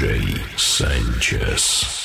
Sanchess. Sanchess.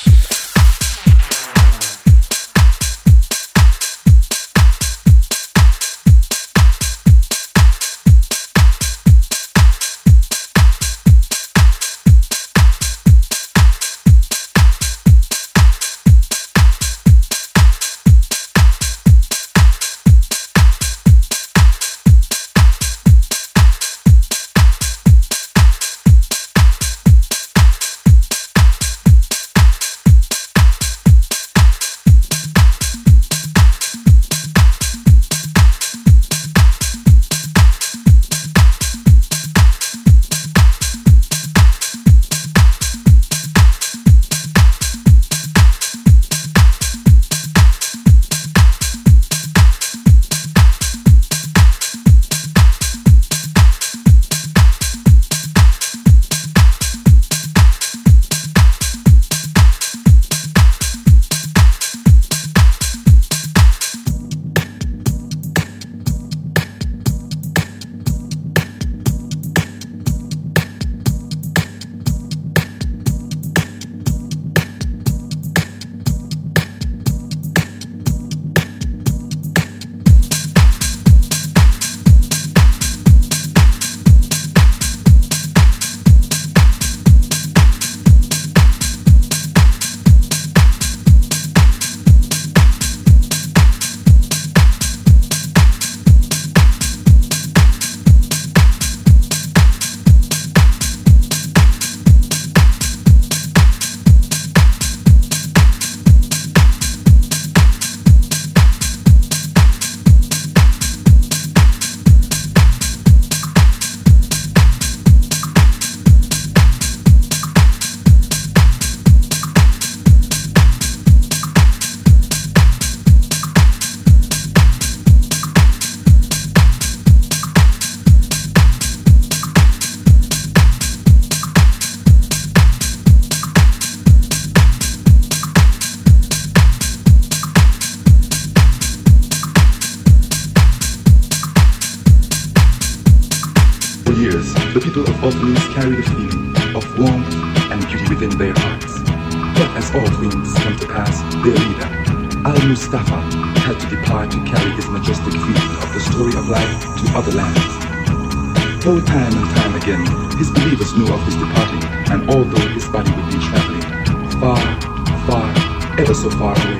far away.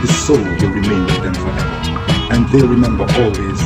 The soul will remain with them forever, and they remember always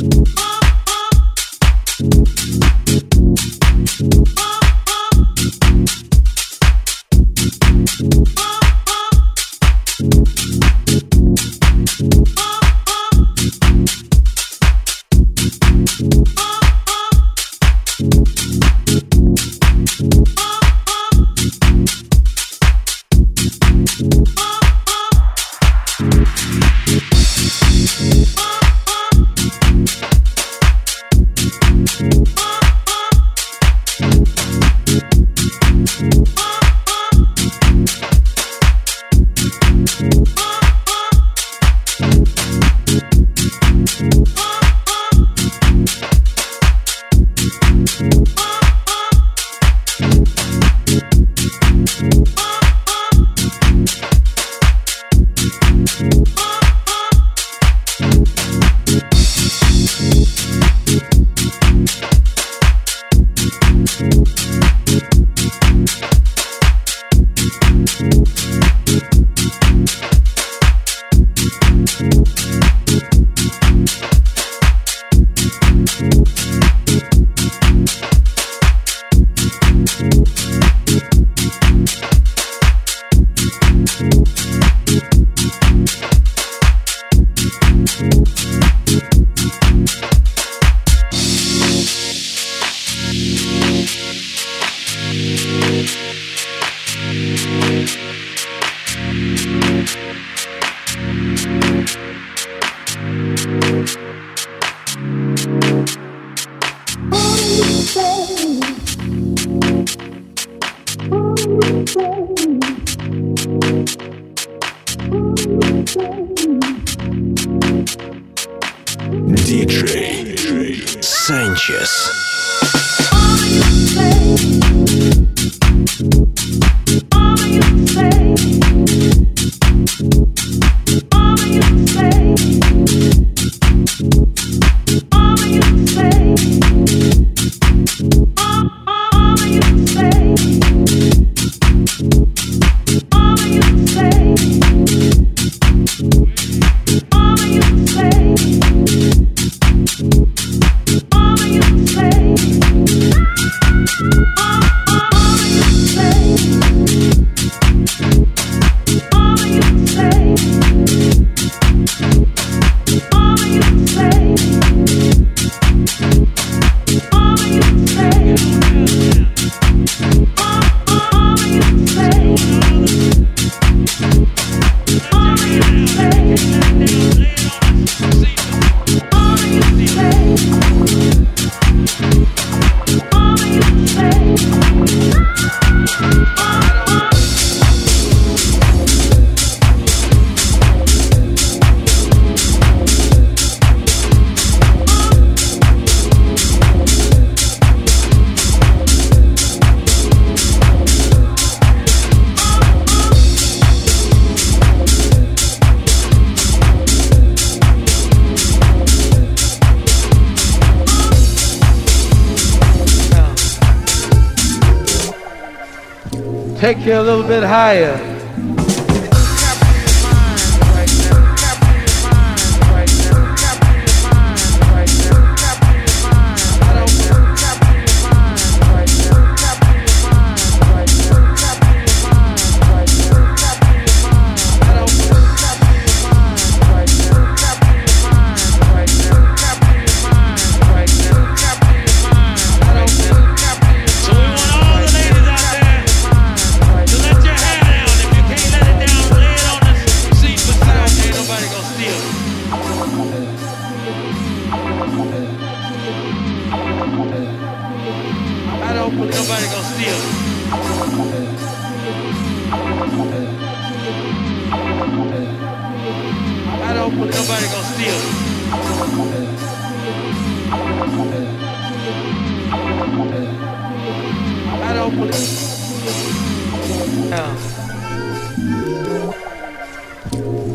Bye.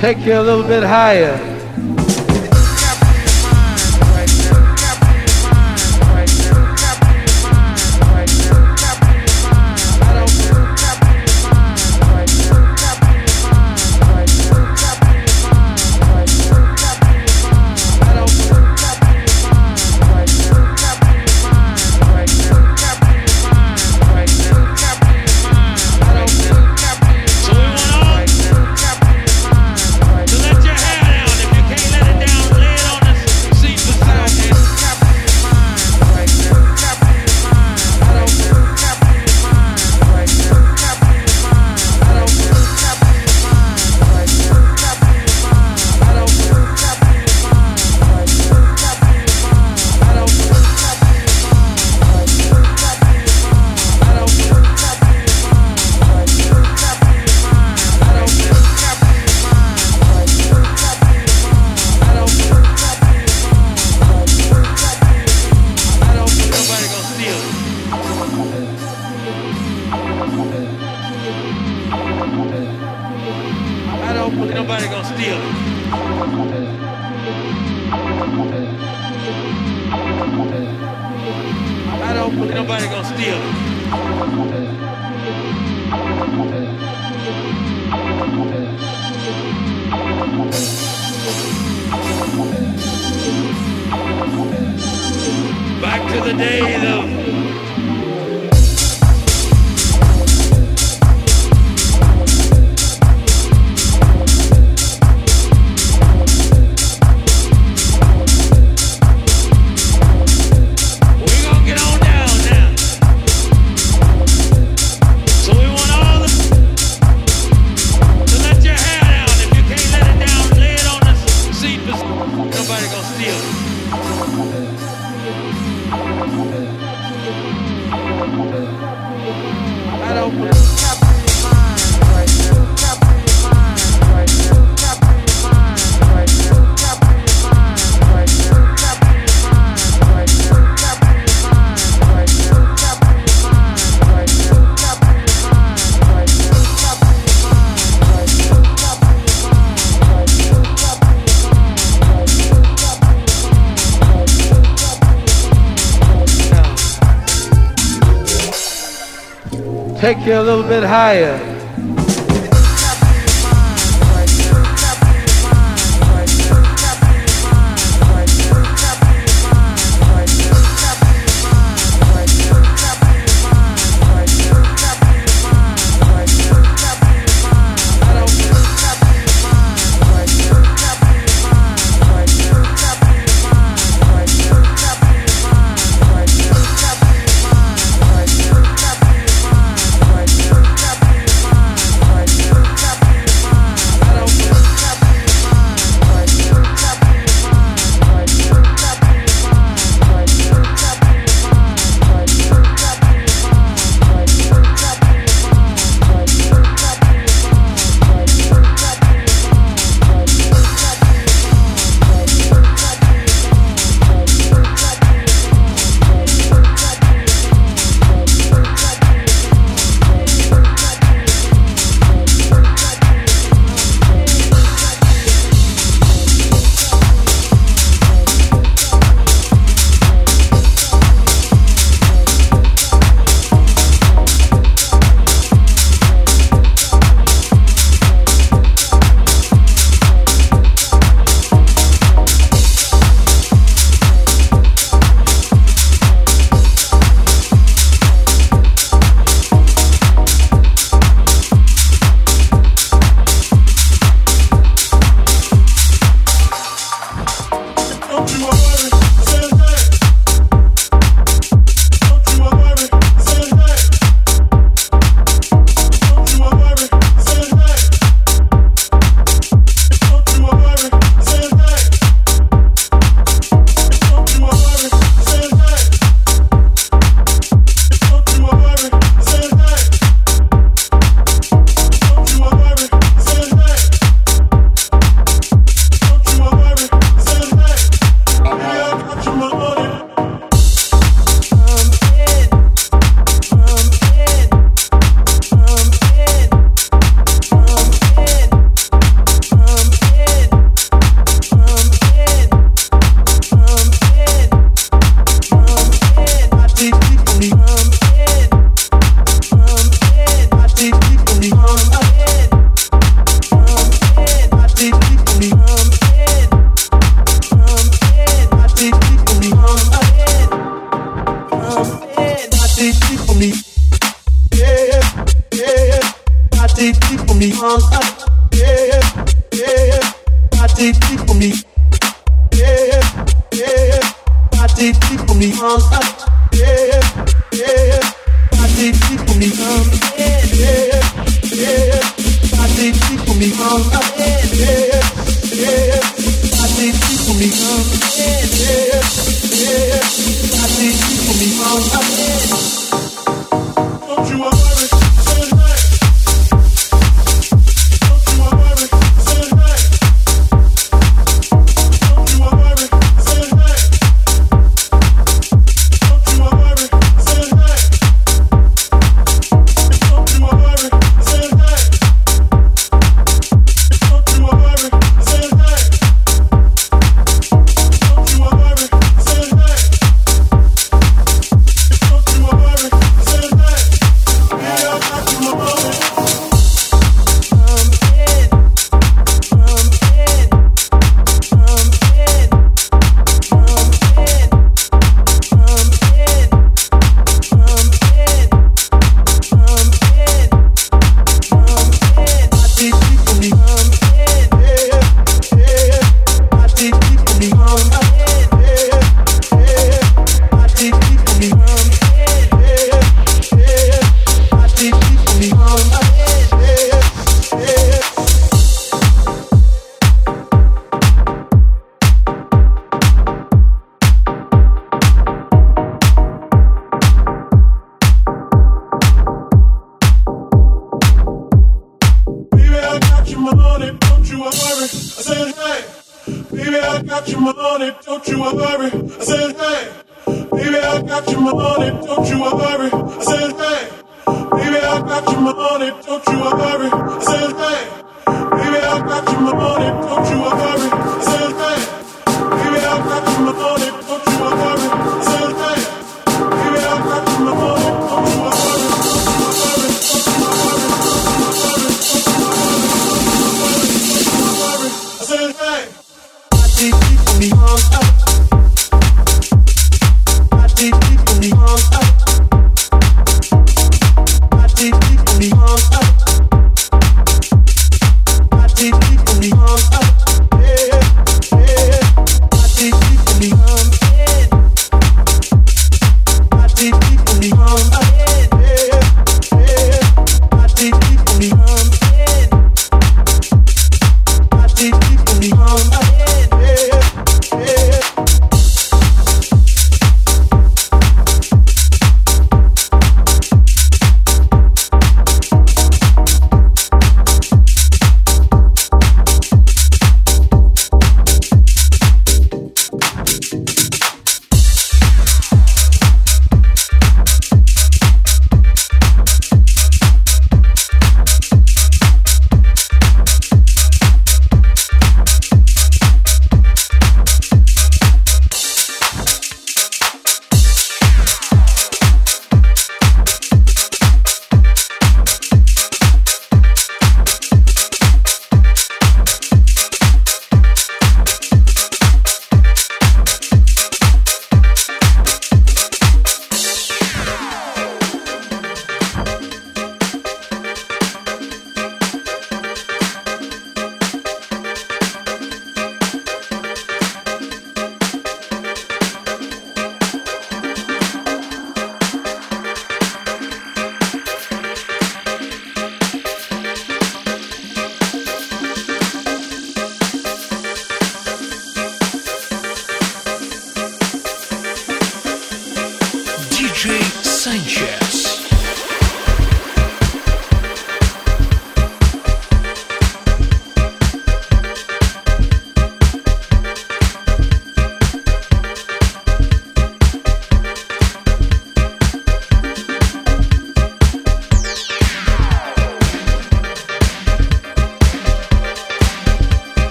Take you a little bit higher. nobody gonna steal it. I don't believe. Take you a little bit higher.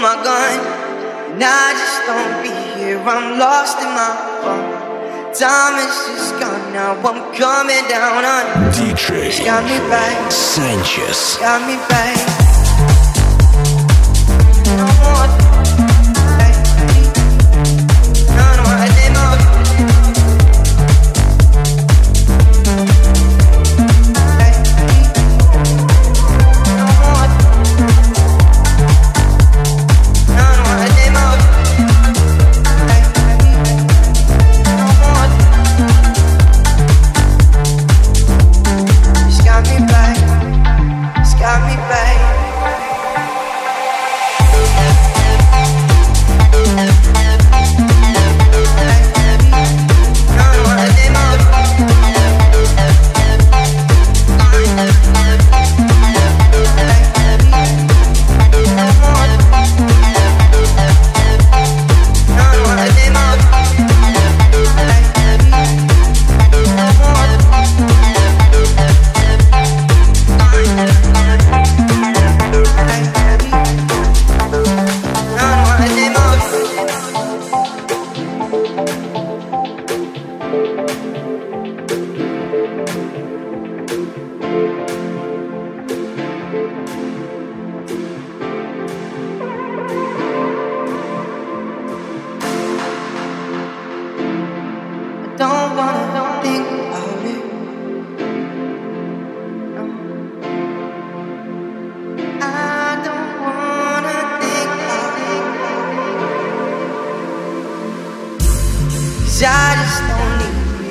My gun. And I just don't be here. I'm lost in my phone. Time is just gone now. I'm coming down on DJ Got me, babe. Sanchess. Got me, babe.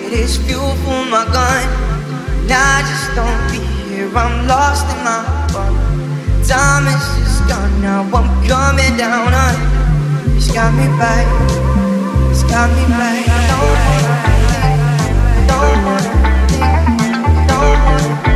It is fuel for my gun. And I just don't be here. I'm lost in my heart. Time is just gone. Now I'm coming down on. It's got me back. It's got me back. I don't wanna think. I don't wanna think. I don't wanna think.